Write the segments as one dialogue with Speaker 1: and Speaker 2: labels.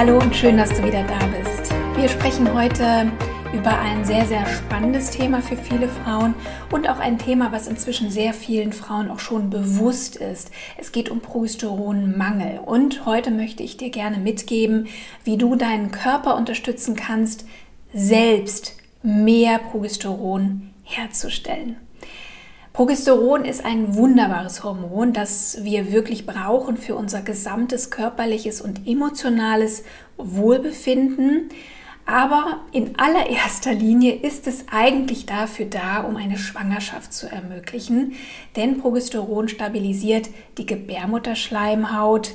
Speaker 1: Hallo und schön, dass du wieder da bist. Wir sprechen heute über ein sehr, sehr spannendes Thema für viele Frauen und auch ein Thema, was inzwischen sehr vielen Frauen auch schon bewusst ist. Es geht um Progesteronmangel und heute möchte ich dir gerne mitgeben, wie du deinen Körper unterstützen kannst, selbst mehr Progesteron herzustellen. Progesteron ist ein wunderbares Hormon, das wir wirklich brauchen für unser gesamtes körperliches und emotionales Wohlbefinden. Aber in allererster Linie ist es eigentlich dafür da, um eine Schwangerschaft zu ermöglichen, denn Progesteron stabilisiert die Gebärmutterschleimhaut,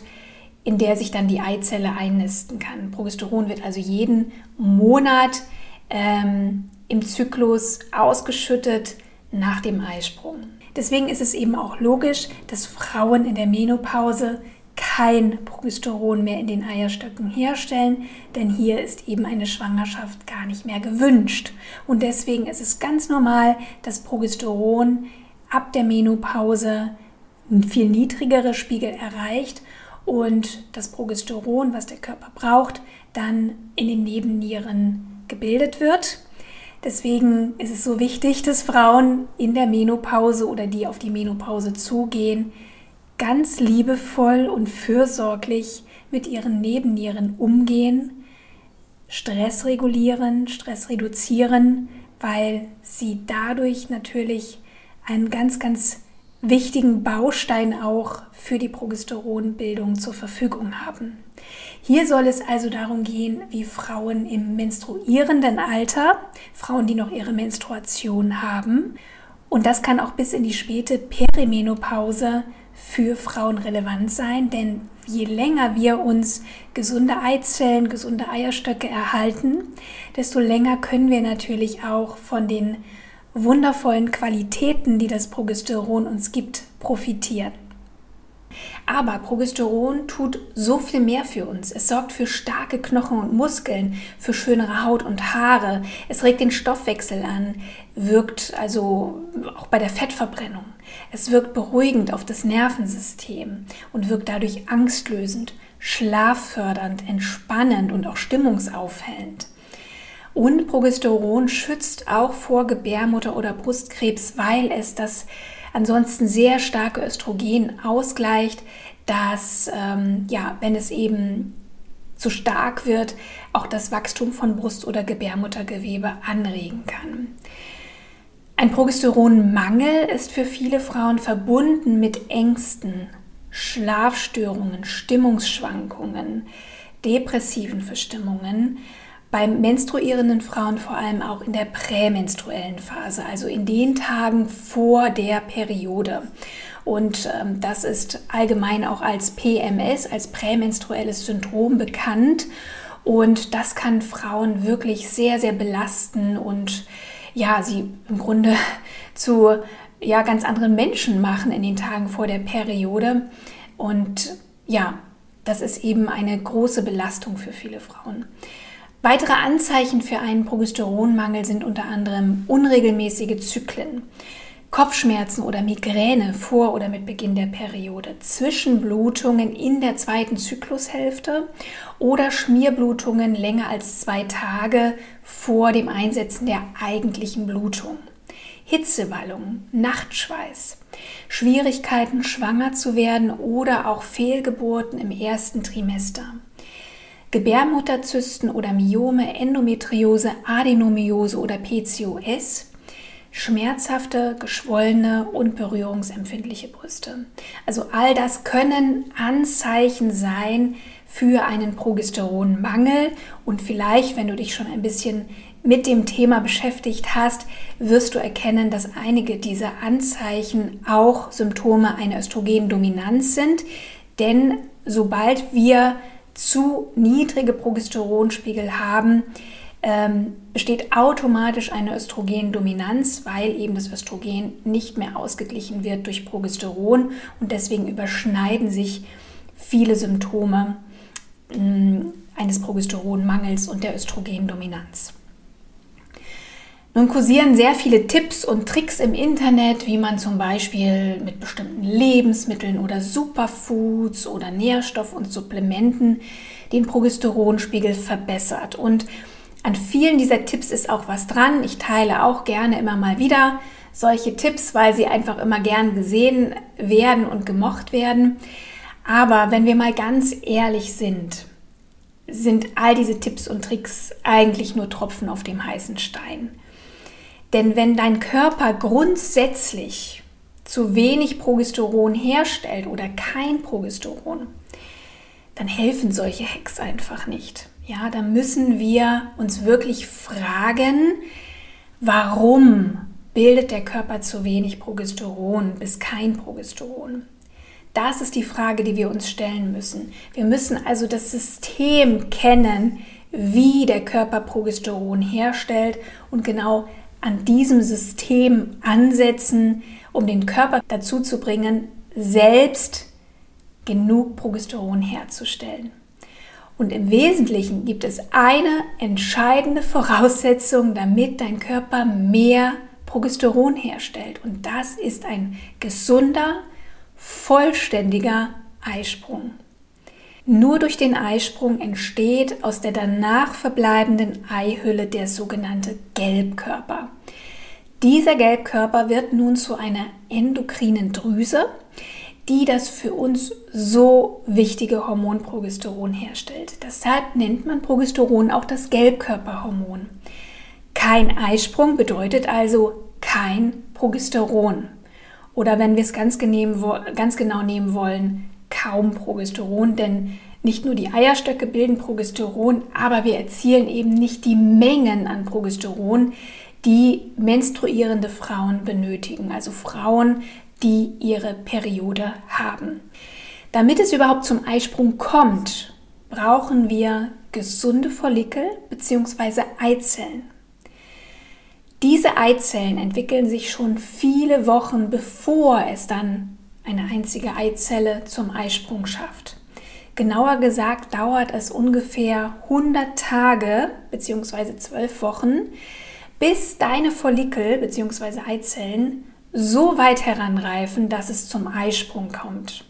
Speaker 1: in der sich dann die Eizelle einnisten kann. Progesteron wird also jeden Monat ähm, im Zyklus ausgeschüttet nach dem Eisprung. Deswegen ist es eben auch logisch, dass Frauen in der Menopause kein Progesteron mehr in den Eierstöcken herstellen, denn hier ist eben eine Schwangerschaft gar nicht mehr gewünscht. Und deswegen ist es ganz normal, dass Progesteron ab der Menopause viel niedrigere Spiegel erreicht und das Progesteron, was der Körper braucht, dann in den Nebennieren gebildet wird. Deswegen ist es so wichtig, dass Frauen in der Menopause oder die auf die Menopause zugehen, ganz liebevoll und fürsorglich mit ihren Nebennieren umgehen, Stress regulieren, Stress reduzieren, weil sie dadurch natürlich einen ganz, ganz wichtigen Baustein auch für die Progesteronbildung zur Verfügung haben. Hier soll es also darum gehen, wie Frauen im menstruierenden Alter, Frauen, die noch ihre Menstruation haben, und das kann auch bis in die späte Perimenopause für Frauen relevant sein, denn je länger wir uns gesunde Eizellen, gesunde Eierstöcke erhalten, desto länger können wir natürlich auch von den wundervollen Qualitäten, die das Progesteron uns gibt, profitieren. Aber Progesteron tut so viel mehr für uns. Es sorgt für starke Knochen und Muskeln, für schönere Haut und Haare. Es regt den Stoffwechsel an, wirkt also auch bei der Fettverbrennung. Es wirkt beruhigend auf das Nervensystem und wirkt dadurch angstlösend, schlaffördernd, entspannend und auch stimmungsaufhellend. Und Progesteron schützt auch vor Gebärmutter- oder Brustkrebs, weil es das ansonsten sehr starke Östrogen ausgleicht, dass, ähm, ja, wenn es eben zu stark wird, auch das Wachstum von Brust- oder Gebärmuttergewebe anregen kann. Ein Progesteronmangel ist für viele Frauen verbunden mit Ängsten, Schlafstörungen, Stimmungsschwankungen, depressiven Verstimmungen, bei menstruierenden Frauen vor allem auch in der prämenstruellen Phase, also in den Tagen vor der Periode. Und ähm, das ist allgemein auch als PMS, als prämenstruelles Syndrom bekannt. Und das kann Frauen wirklich sehr, sehr belasten und ja, sie im Grunde zu ja, ganz anderen Menschen machen in den Tagen vor der Periode. Und ja, das ist eben eine große Belastung für viele Frauen. Weitere Anzeichen für einen Progesteronmangel sind unter anderem unregelmäßige Zyklen, Kopfschmerzen oder Migräne vor oder mit Beginn der Periode, Zwischenblutungen in der zweiten Zyklushälfte oder Schmierblutungen länger als zwei Tage vor dem Einsetzen der eigentlichen Blutung. Hitzewallungen, Nachtschweiß, Schwierigkeiten schwanger zu werden oder auch Fehlgeburten im ersten Trimester. Gebärmutterzysten oder Myome, Endometriose, Adenomiose oder PCOS, schmerzhafte, geschwollene und berührungsempfindliche Brüste. Also all das können Anzeichen sein für einen Progesteronmangel und vielleicht, wenn du dich schon ein bisschen mit dem Thema beschäftigt hast, wirst du erkennen, dass einige dieser Anzeichen auch Symptome einer Östrogendominanz sind, denn sobald wir zu niedrige Progesteronspiegel haben, ähm, besteht automatisch eine Östrogendominanz, weil eben das Östrogen nicht mehr ausgeglichen wird durch Progesteron und deswegen überschneiden sich viele Symptome äh, eines Progesteronmangels und der Östrogendominanz. Nun kursieren sehr viele Tipps und Tricks im Internet, wie man zum Beispiel mit bestimmten Lebensmitteln oder Superfoods oder Nährstoff- und Supplementen den Progesteronspiegel verbessert. Und an vielen dieser Tipps ist auch was dran. Ich teile auch gerne immer mal wieder solche Tipps, weil sie einfach immer gern gesehen werden und gemocht werden. Aber wenn wir mal ganz ehrlich sind, sind all diese Tipps und Tricks eigentlich nur Tropfen auf dem heißen Stein. Denn wenn dein Körper grundsätzlich zu wenig Progesteron herstellt oder kein Progesteron, dann helfen solche Hacks einfach nicht. Ja, da müssen wir uns wirklich fragen, warum bildet der Körper zu wenig Progesteron bis kein Progesteron? Das ist die Frage, die wir uns stellen müssen. Wir müssen also das System kennen, wie der Körper Progesteron herstellt und genau an diesem System ansetzen, um den Körper dazu zu bringen, selbst genug Progesteron herzustellen. Und im Wesentlichen gibt es eine entscheidende Voraussetzung, damit dein Körper mehr Progesteron herstellt. Und das ist ein gesunder, vollständiger Eisprung. Nur durch den Eisprung entsteht aus der danach verbleibenden Eihülle der sogenannte Gelbkörper. Dieser Gelbkörper wird nun zu einer endokrinen Drüse, die das für uns so wichtige Hormon Progesteron herstellt. Deshalb nennt man Progesteron auch das Gelbkörperhormon. Kein Eisprung bedeutet also kein Progesteron. Oder wenn wir es ganz, ganz genau nehmen wollen, kaum Progesteron, denn nicht nur die Eierstöcke bilden Progesteron, aber wir erzielen eben nicht die Mengen an Progesteron, die menstruierende Frauen benötigen, also Frauen, die ihre Periode haben. Damit es überhaupt zum Eisprung kommt, brauchen wir gesunde Follikel bzw. Eizellen. Diese Eizellen entwickeln sich schon viele Wochen bevor es dann eine einzige Eizelle zum Eisprung schafft. Genauer gesagt dauert es ungefähr 100 Tage bzw. 12 Wochen, bis deine Follikel bzw. Eizellen so weit heranreifen, dass es zum Eisprung kommt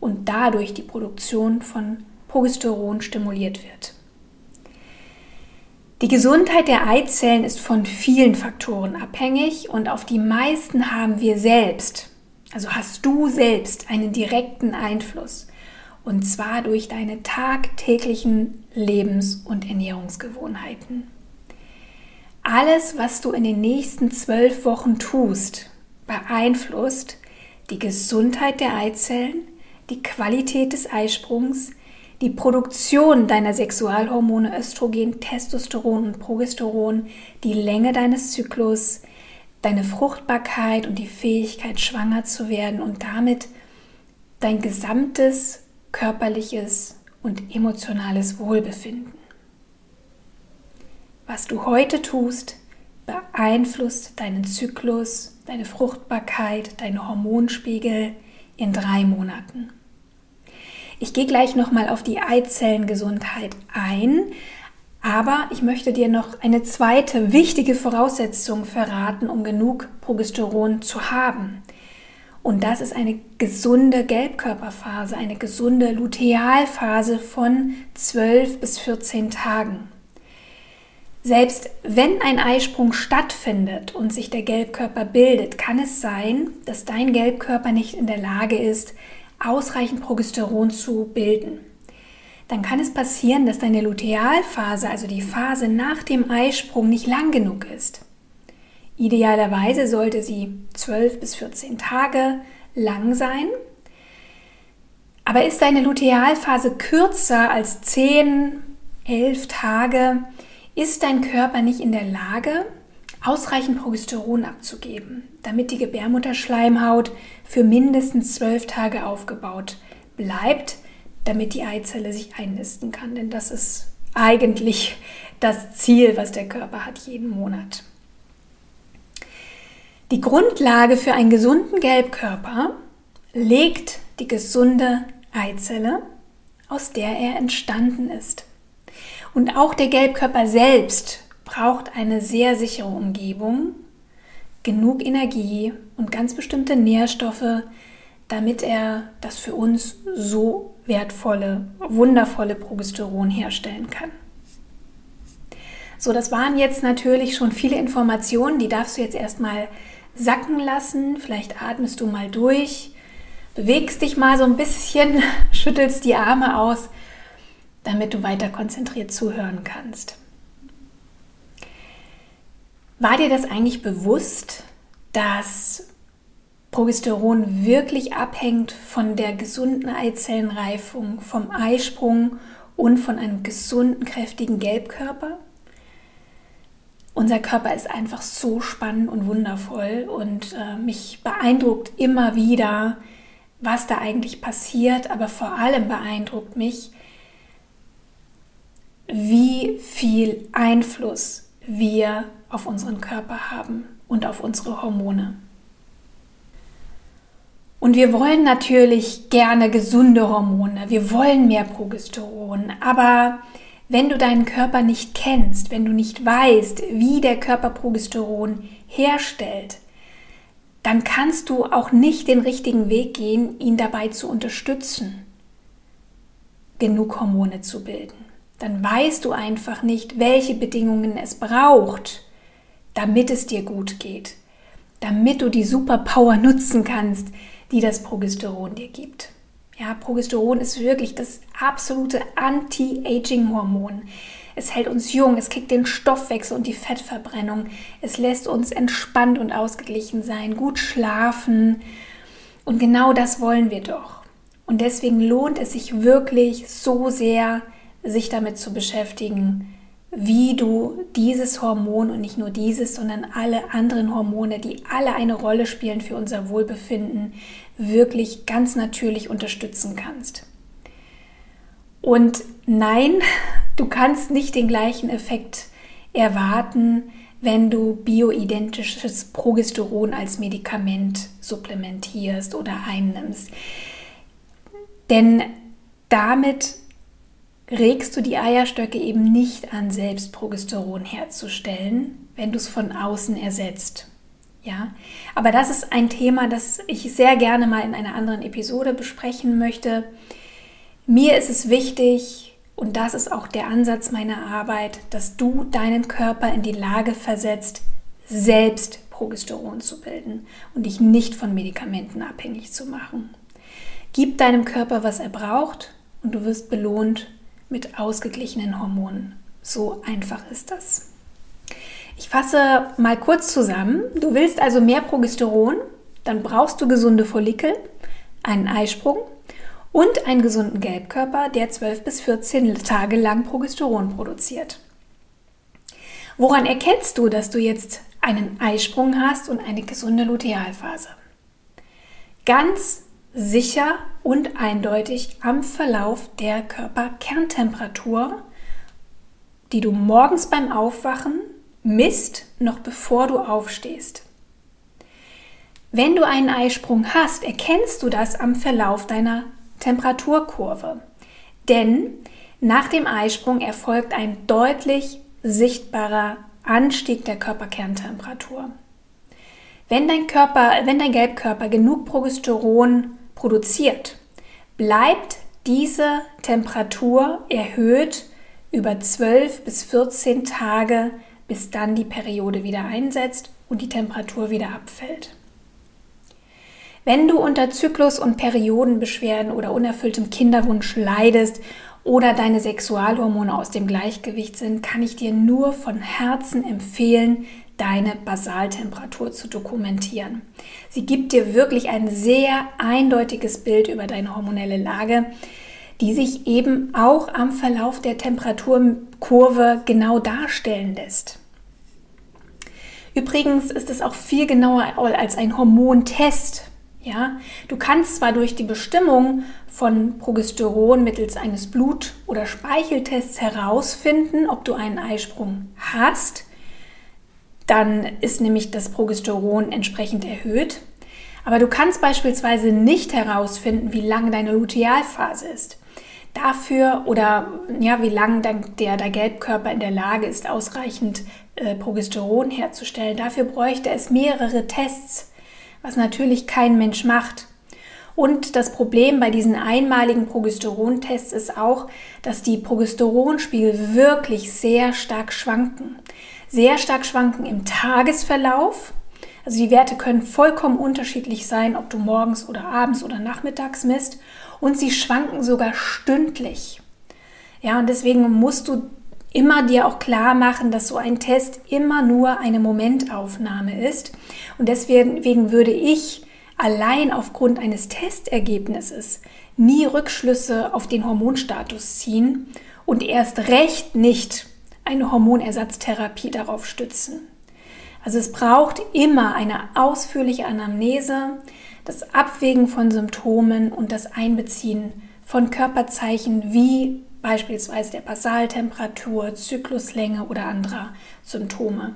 Speaker 1: und dadurch die Produktion von Progesteron stimuliert wird. Die Gesundheit der Eizellen ist von vielen Faktoren abhängig und auf die meisten haben wir selbst also hast du selbst einen direkten Einfluss. Und zwar durch deine tagtäglichen Lebens- und Ernährungsgewohnheiten. Alles, was du in den nächsten zwölf Wochen tust, beeinflusst die Gesundheit der Eizellen, die Qualität des Eisprungs, die Produktion deiner Sexualhormone Östrogen, Testosteron und Progesteron, die Länge deines Zyklus, deine Fruchtbarkeit und die Fähigkeit, schwanger zu werden und damit dein gesamtes körperliches und emotionales Wohlbefinden. Was du heute tust, beeinflusst deinen Zyklus, deine Fruchtbarkeit, deine Hormonspiegel in drei Monaten. Ich gehe gleich nochmal auf die Eizellengesundheit ein, aber ich möchte dir noch eine zweite wichtige Voraussetzung verraten, um genug Progesteron zu haben. Und das ist eine gesunde Gelbkörperphase, eine gesunde Lutealphase von 12 bis 14 Tagen. Selbst wenn ein Eisprung stattfindet und sich der Gelbkörper bildet, kann es sein, dass dein Gelbkörper nicht in der Lage ist, ausreichend Progesteron zu bilden dann kann es passieren, dass deine Lutealphase, also die Phase nach dem Eisprung, nicht lang genug ist. Idealerweise sollte sie 12 bis 14 Tage lang sein. Aber ist deine Lutealphase kürzer als 10, 11 Tage, ist dein Körper nicht in der Lage, ausreichend Progesteron abzugeben, damit die Gebärmutterschleimhaut für mindestens 12 Tage aufgebaut bleibt, damit die Eizelle sich einnisten kann. Denn das ist eigentlich das Ziel, was der Körper hat jeden Monat. Die Grundlage für einen gesunden Gelbkörper legt die gesunde Eizelle, aus der er entstanden ist. Und auch der Gelbkörper selbst braucht eine sehr sichere Umgebung, genug Energie und ganz bestimmte Nährstoffe, damit er das für uns so wertvolle, wundervolle Progesteron herstellen kann. So, das waren jetzt natürlich schon viele Informationen, die darfst du jetzt erstmal sacken lassen. Vielleicht atmest du mal durch, bewegst dich mal so ein bisschen, schüttelst die Arme aus, damit du weiter konzentriert zuhören kannst. War dir das eigentlich bewusst, dass Progesteron wirklich abhängt von der gesunden Eizellenreifung, vom Eisprung und von einem gesunden, kräftigen Gelbkörper? Unser Körper ist einfach so spannend und wundervoll und äh, mich beeindruckt immer wieder, was da eigentlich passiert, aber vor allem beeindruckt mich, wie viel Einfluss wir auf unseren Körper haben und auf unsere Hormone. Und wir wollen natürlich gerne gesunde Hormone, wir wollen mehr Progesteron, aber wenn du deinen Körper nicht kennst, wenn du nicht weißt, wie der Körper Progesteron herstellt, dann kannst du auch nicht den richtigen Weg gehen, ihn dabei zu unterstützen, genug Hormone zu bilden. Dann weißt du einfach nicht, welche Bedingungen es braucht, damit es dir gut geht, damit du die Superpower nutzen kannst, die das Progesteron dir gibt. Ja, Progesteron ist wirklich das absolute Anti-Aging-Hormon. Es hält uns jung, es kickt den Stoffwechsel und die Fettverbrennung. Es lässt uns entspannt und ausgeglichen sein, gut schlafen. Und genau das wollen wir doch. Und deswegen lohnt es sich wirklich so sehr, sich damit zu beschäftigen, wie du dieses Hormon und nicht nur dieses, sondern alle anderen Hormone, die alle eine Rolle spielen für unser Wohlbefinden, wirklich ganz natürlich unterstützen kannst. Und nein, du kannst nicht den gleichen Effekt erwarten, wenn du bioidentisches Progesteron als Medikament supplementierst oder einnimmst. Denn damit regst du die Eierstöcke eben nicht an, selbst Progesteron herzustellen, wenn du es von außen ersetzt. Ja, aber das ist ein Thema, das ich sehr gerne mal in einer anderen Episode besprechen möchte. Mir ist es wichtig, und das ist auch der Ansatz meiner Arbeit, dass du deinen Körper in die Lage versetzt, selbst Progesteron zu bilden und dich nicht von Medikamenten abhängig zu machen. Gib deinem Körper, was er braucht, und du wirst belohnt mit ausgeglichenen Hormonen. So einfach ist das. Ich fasse mal kurz zusammen. Du willst also mehr Progesteron, dann brauchst du gesunde Follikel, einen Eisprung und einen gesunden Gelbkörper, der 12 bis 14 Tage lang Progesteron produziert. Woran erkennst du, dass du jetzt einen Eisprung hast und eine gesunde Lutealphase? Ganz sicher und eindeutig am Verlauf der Körperkerntemperatur, die du morgens beim Aufwachen misst, noch bevor du aufstehst. Wenn du einen Eisprung hast, erkennst du das am Verlauf deiner Temperaturkurve. Denn nach dem Eisprung erfolgt ein deutlich sichtbarer Anstieg der Körperkerntemperatur. Wenn dein Körper, wenn dein Gelbkörper genug Progesteron produziert, bleibt diese Temperatur erhöht über 12 bis 14 Tage, bis dann die Periode wieder einsetzt und die Temperatur wieder abfällt. Wenn du unter Zyklus- und Periodenbeschwerden oder unerfülltem Kinderwunsch leidest oder deine Sexualhormone aus dem Gleichgewicht sind, kann ich dir nur von Herzen empfehlen, deine Basaltemperatur zu dokumentieren. Sie gibt dir wirklich ein sehr eindeutiges Bild über deine hormonelle Lage, die sich eben auch am Verlauf der Temperaturkurve genau darstellen lässt. Übrigens ist es auch viel genauer als ein Hormontest. Ja, du kannst zwar durch die Bestimmung von Progesteron mittels eines Blut- oder Speicheltests herausfinden, ob du einen Eisprung hast, dann ist nämlich das Progesteron entsprechend erhöht. Aber du kannst beispielsweise nicht herausfinden, wie lang deine Lutealphase ist. Dafür oder ja, wie lange der, der Gelbkörper in der Lage ist, ausreichend äh, Progesteron herzustellen. Dafür bräuchte es mehrere Tests was natürlich kein Mensch macht. Und das Problem bei diesen einmaligen Progesterontests ist auch, dass die Progesteronspiegel wirklich sehr stark schwanken. Sehr stark schwanken im Tagesverlauf. Also die Werte können vollkommen unterschiedlich sein, ob du morgens oder abends oder nachmittags misst. Und sie schwanken sogar stündlich. Ja, und deswegen musst du immer dir auch klar machen, dass so ein Test immer nur eine Momentaufnahme ist. Und deswegen würde ich allein aufgrund eines Testergebnisses nie Rückschlüsse auf den Hormonstatus ziehen und erst recht nicht eine Hormonersatztherapie darauf stützen. Also es braucht immer eine ausführliche Anamnese, das Abwägen von Symptomen und das Einbeziehen von Körperzeichen wie beispielsweise der Basaltemperatur, Zykluslänge oder anderer Symptome.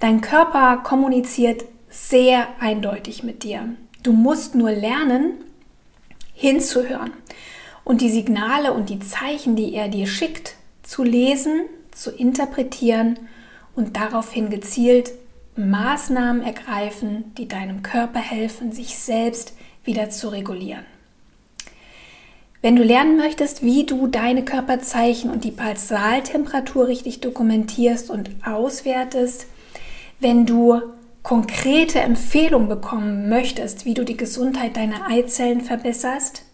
Speaker 1: Dein Körper kommuniziert sehr eindeutig mit dir. Du musst nur lernen, hinzuhören und die Signale und die Zeichen, die er dir schickt, zu lesen, zu interpretieren und daraufhin gezielt Maßnahmen ergreifen, die deinem Körper helfen, sich selbst wieder zu regulieren. Wenn du lernen möchtest, wie du deine Körperzeichen und die Basaltemperatur richtig dokumentierst und auswertest, wenn du konkrete Empfehlungen bekommen möchtest, wie du die Gesundheit deiner Eizellen verbesserst,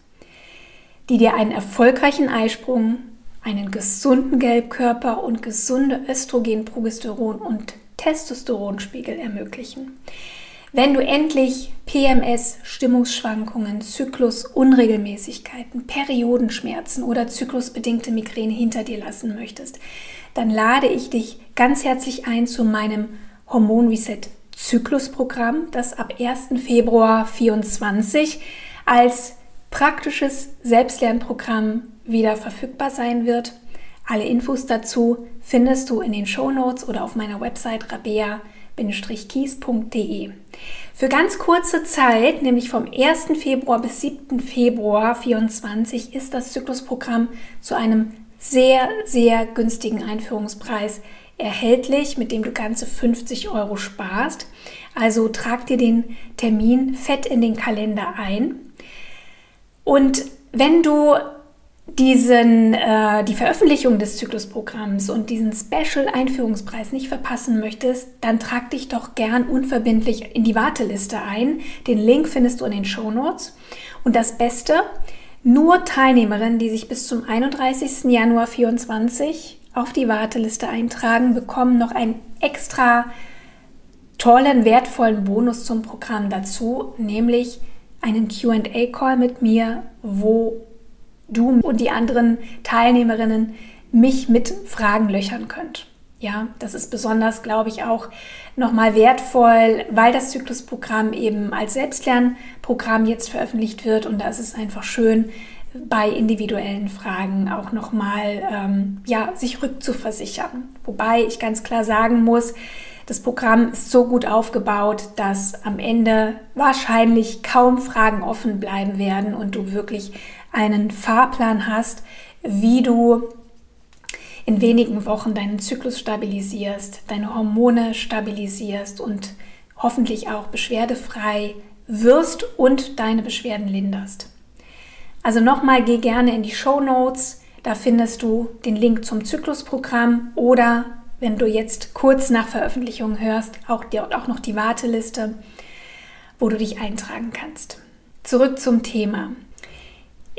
Speaker 1: die dir einen erfolgreichen Eisprung, einen gesunden Gelbkörper und gesunde Östrogen, Progesteron und Testosteronspiegel ermöglichen. Wenn du endlich PMS, Stimmungsschwankungen, Zyklusunregelmäßigkeiten, Periodenschmerzen oder zyklusbedingte Migräne hinter dir lassen möchtest, dann lade ich dich ganz herzlich ein zu meinem Hormon Reset Zyklusprogramm, das ab 1. Februar 2024 als praktisches Selbstlernprogramm wieder verfügbar sein wird. Alle Infos dazu findest du in den Show Notes oder auf meiner Website rabea.com kies.de. Für ganz kurze Zeit, nämlich vom 1. Februar bis 7. Februar 2024, ist das Zyklusprogramm zu einem sehr, sehr günstigen Einführungspreis erhältlich, mit dem du ganze 50 Euro sparst. Also trag dir den Termin fett in den Kalender ein. Und wenn du diesen, äh, die Veröffentlichung des Zyklusprogramms und diesen Special-Einführungspreis nicht verpassen möchtest, dann trag dich doch gern unverbindlich in die Warteliste ein. Den Link findest du in den Show Notes. Und das Beste, nur Teilnehmerinnen, die sich bis zum 31. Januar 2024 auf die Warteliste eintragen, bekommen noch einen extra tollen, wertvollen Bonus zum Programm dazu, nämlich einen QA-Call mit mir, wo du und die anderen Teilnehmerinnen mich mit Fragen löchern könnt. Ja, das ist besonders, glaube ich, auch nochmal wertvoll, weil das Zyklusprogramm eben als Selbstlernprogramm jetzt veröffentlicht wird und da ist es einfach schön, bei individuellen Fragen auch nochmal ähm, ja, sich rückzuversichern. Wobei ich ganz klar sagen muss, das Programm ist so gut aufgebaut, dass am Ende wahrscheinlich kaum Fragen offen bleiben werden und du wirklich einen Fahrplan hast, wie du in wenigen Wochen deinen Zyklus stabilisierst, deine Hormone stabilisierst und hoffentlich auch beschwerdefrei wirst und deine Beschwerden linderst. Also nochmal, geh gerne in die Show Notes, da findest du den Link zum Zyklusprogramm oder wenn du jetzt kurz nach Veröffentlichung hörst, auch, die, auch noch die Warteliste, wo du dich eintragen kannst. Zurück zum Thema.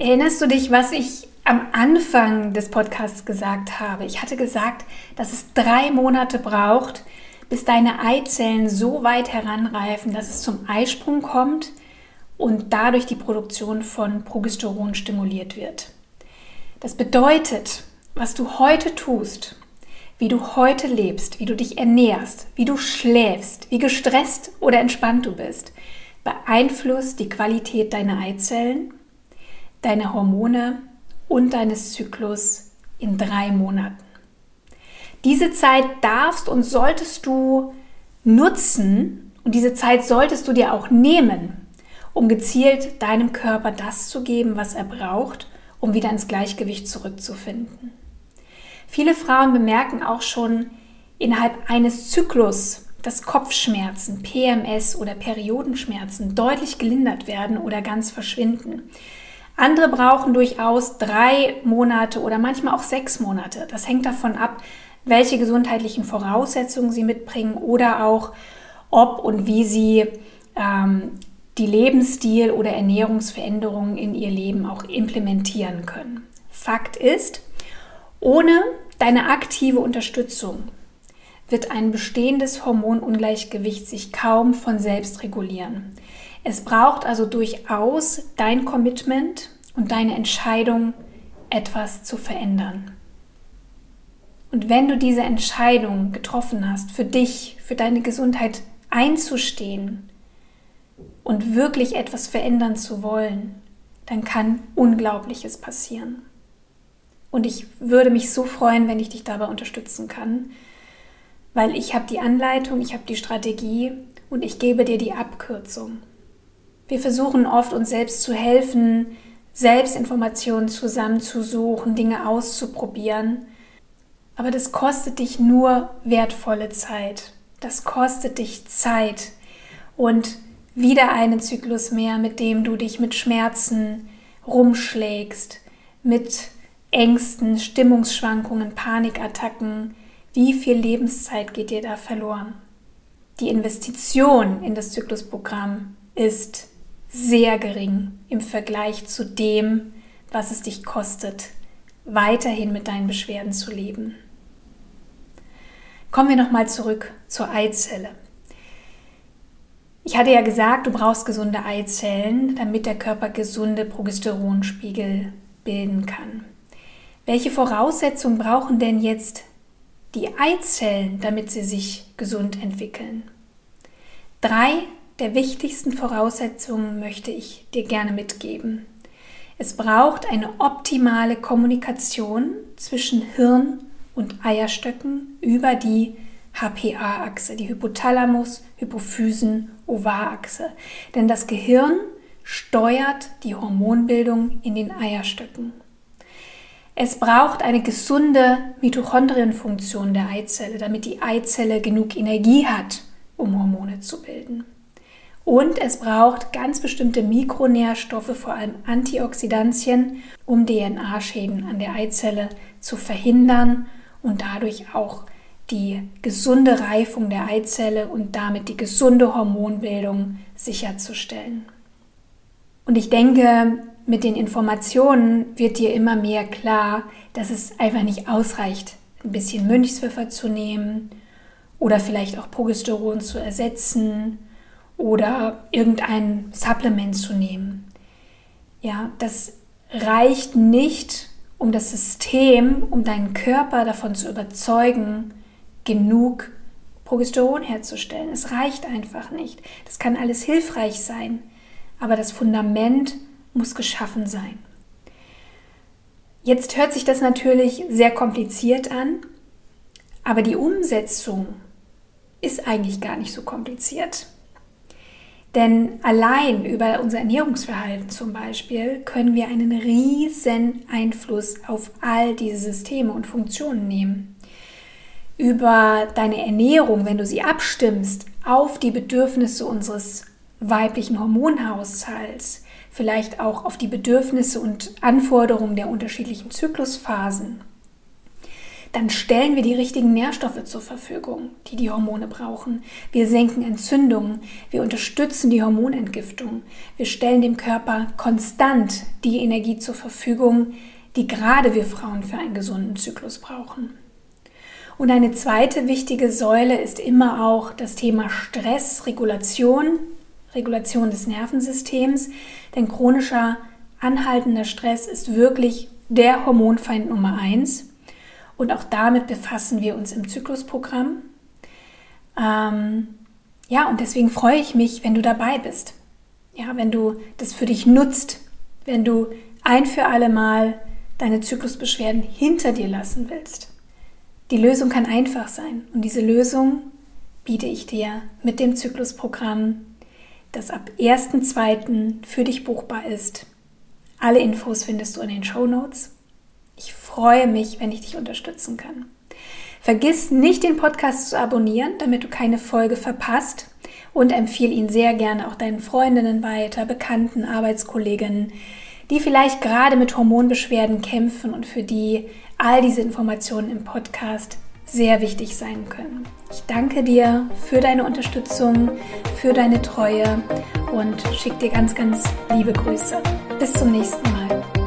Speaker 1: Erinnerst du dich, was ich am Anfang des Podcasts gesagt habe? Ich hatte gesagt, dass es drei Monate braucht, bis deine Eizellen so weit heranreifen, dass es zum Eisprung kommt und dadurch die Produktion von Progesteron stimuliert wird. Das bedeutet, was du heute tust, wie du heute lebst, wie du dich ernährst, wie du schläfst, wie gestresst oder entspannt du bist, beeinflusst die Qualität deiner Eizellen, deine Hormone und deines Zyklus in drei Monaten. Diese Zeit darfst und solltest du nutzen und diese Zeit solltest du dir auch nehmen, um gezielt deinem Körper das zu geben, was er braucht, um wieder ins Gleichgewicht zurückzufinden. Viele Frauen bemerken auch schon innerhalb eines Zyklus, dass Kopfschmerzen, PMS oder Periodenschmerzen deutlich gelindert werden oder ganz verschwinden. Andere brauchen durchaus drei Monate oder manchmal auch sechs Monate. Das hängt davon ab, welche gesundheitlichen Voraussetzungen sie mitbringen oder auch, ob und wie sie ähm, die Lebensstil- oder Ernährungsveränderungen in ihr Leben auch implementieren können. Fakt ist, ohne deine aktive Unterstützung wird ein bestehendes Hormonungleichgewicht sich kaum von selbst regulieren. Es braucht also durchaus dein Commitment und deine Entscheidung, etwas zu verändern. Und wenn du diese Entscheidung getroffen hast, für dich, für deine Gesundheit einzustehen und wirklich etwas verändern zu wollen, dann kann Unglaubliches passieren. Und ich würde mich so freuen, wenn ich dich dabei unterstützen kann, weil ich habe die Anleitung, ich habe die Strategie und ich gebe dir die Abkürzung. Wir versuchen oft uns selbst zu helfen, Selbstinformationen zusammenzusuchen, Dinge auszuprobieren, aber das kostet dich nur wertvolle Zeit. Das kostet dich Zeit und wieder einen Zyklus mehr, mit dem du dich mit Schmerzen rumschlägst, mit Ängsten, Stimmungsschwankungen, Panikattacken, wie viel Lebenszeit geht dir da verloren? Die Investition in das Zyklusprogramm ist sehr gering im Vergleich zu dem, was es dich kostet, weiterhin mit deinen Beschwerden zu leben. Kommen wir nochmal zurück zur Eizelle. Ich hatte ja gesagt, du brauchst gesunde Eizellen, damit der Körper gesunde Progesteronspiegel bilden kann. Welche Voraussetzungen brauchen denn jetzt die Eizellen, damit sie sich gesund entwickeln. Drei der wichtigsten Voraussetzungen möchte ich dir gerne mitgeben. Es braucht eine optimale Kommunikation zwischen Hirn und Eierstöcken über die HPA-Achse, die Hypothalamus-Hypophysen-Ovar-Achse. Denn das Gehirn steuert die Hormonbildung in den Eierstöcken. Es braucht eine gesunde Mitochondrienfunktion der Eizelle, damit die Eizelle genug Energie hat, um Hormone zu bilden. Und es braucht ganz bestimmte Mikronährstoffe, vor allem Antioxidantien, um DNA-Schäden an der Eizelle zu verhindern und dadurch auch die gesunde Reifung der Eizelle und damit die gesunde Hormonbildung sicherzustellen. Und ich denke, mit den Informationen wird dir immer mehr klar, dass es einfach nicht ausreicht, ein bisschen Mönchspfeffer zu nehmen oder vielleicht auch Progesteron zu ersetzen oder irgendein Supplement zu nehmen. Ja, das reicht nicht, um das System, um deinen Körper davon zu überzeugen, genug Progesteron herzustellen. Es reicht einfach nicht. Das kann alles hilfreich sein, aber das Fundament muss geschaffen sein. Jetzt hört sich das natürlich sehr kompliziert an, aber die Umsetzung ist eigentlich gar nicht so kompliziert. Denn allein über unser Ernährungsverhalten zum Beispiel können wir einen riesen Einfluss auf all diese Systeme und Funktionen nehmen. Über deine Ernährung, wenn du sie abstimmst auf die Bedürfnisse unseres weiblichen Hormonhaushalts, vielleicht auch auf die Bedürfnisse und Anforderungen der unterschiedlichen Zyklusphasen, dann stellen wir die richtigen Nährstoffe zur Verfügung, die die Hormone brauchen. Wir senken Entzündungen, wir unterstützen die Hormonentgiftung, wir stellen dem Körper konstant die Energie zur Verfügung, die gerade wir Frauen für einen gesunden Zyklus brauchen. Und eine zweite wichtige Säule ist immer auch das Thema Stressregulation Regulation des Nervensystems, denn chronischer anhaltender Stress ist wirklich der Hormonfeind Nummer eins. Und auch damit befassen wir uns im Zyklusprogramm. Ähm, ja, und deswegen freue ich mich, wenn du dabei bist. Ja, wenn du das für dich nutzt, wenn du ein für alle Mal deine Zyklusbeschwerden hinter dir lassen willst. Die Lösung kann einfach sein und diese Lösung biete ich dir mit dem Zyklusprogramm, das ab 1.2. für dich buchbar ist. Alle Infos findest du in den Show Notes. Freue mich, wenn ich dich unterstützen kann. Vergiss nicht, den Podcast zu abonnieren, damit du keine Folge verpasst und empfehle ihn sehr gerne auch deinen Freundinnen weiter, Bekannten, Arbeitskolleginnen, die vielleicht gerade mit Hormonbeschwerden kämpfen und für die all diese Informationen im Podcast sehr wichtig sein können. Ich danke dir für deine Unterstützung, für deine Treue und schicke dir ganz, ganz liebe Grüße. Bis zum nächsten Mal.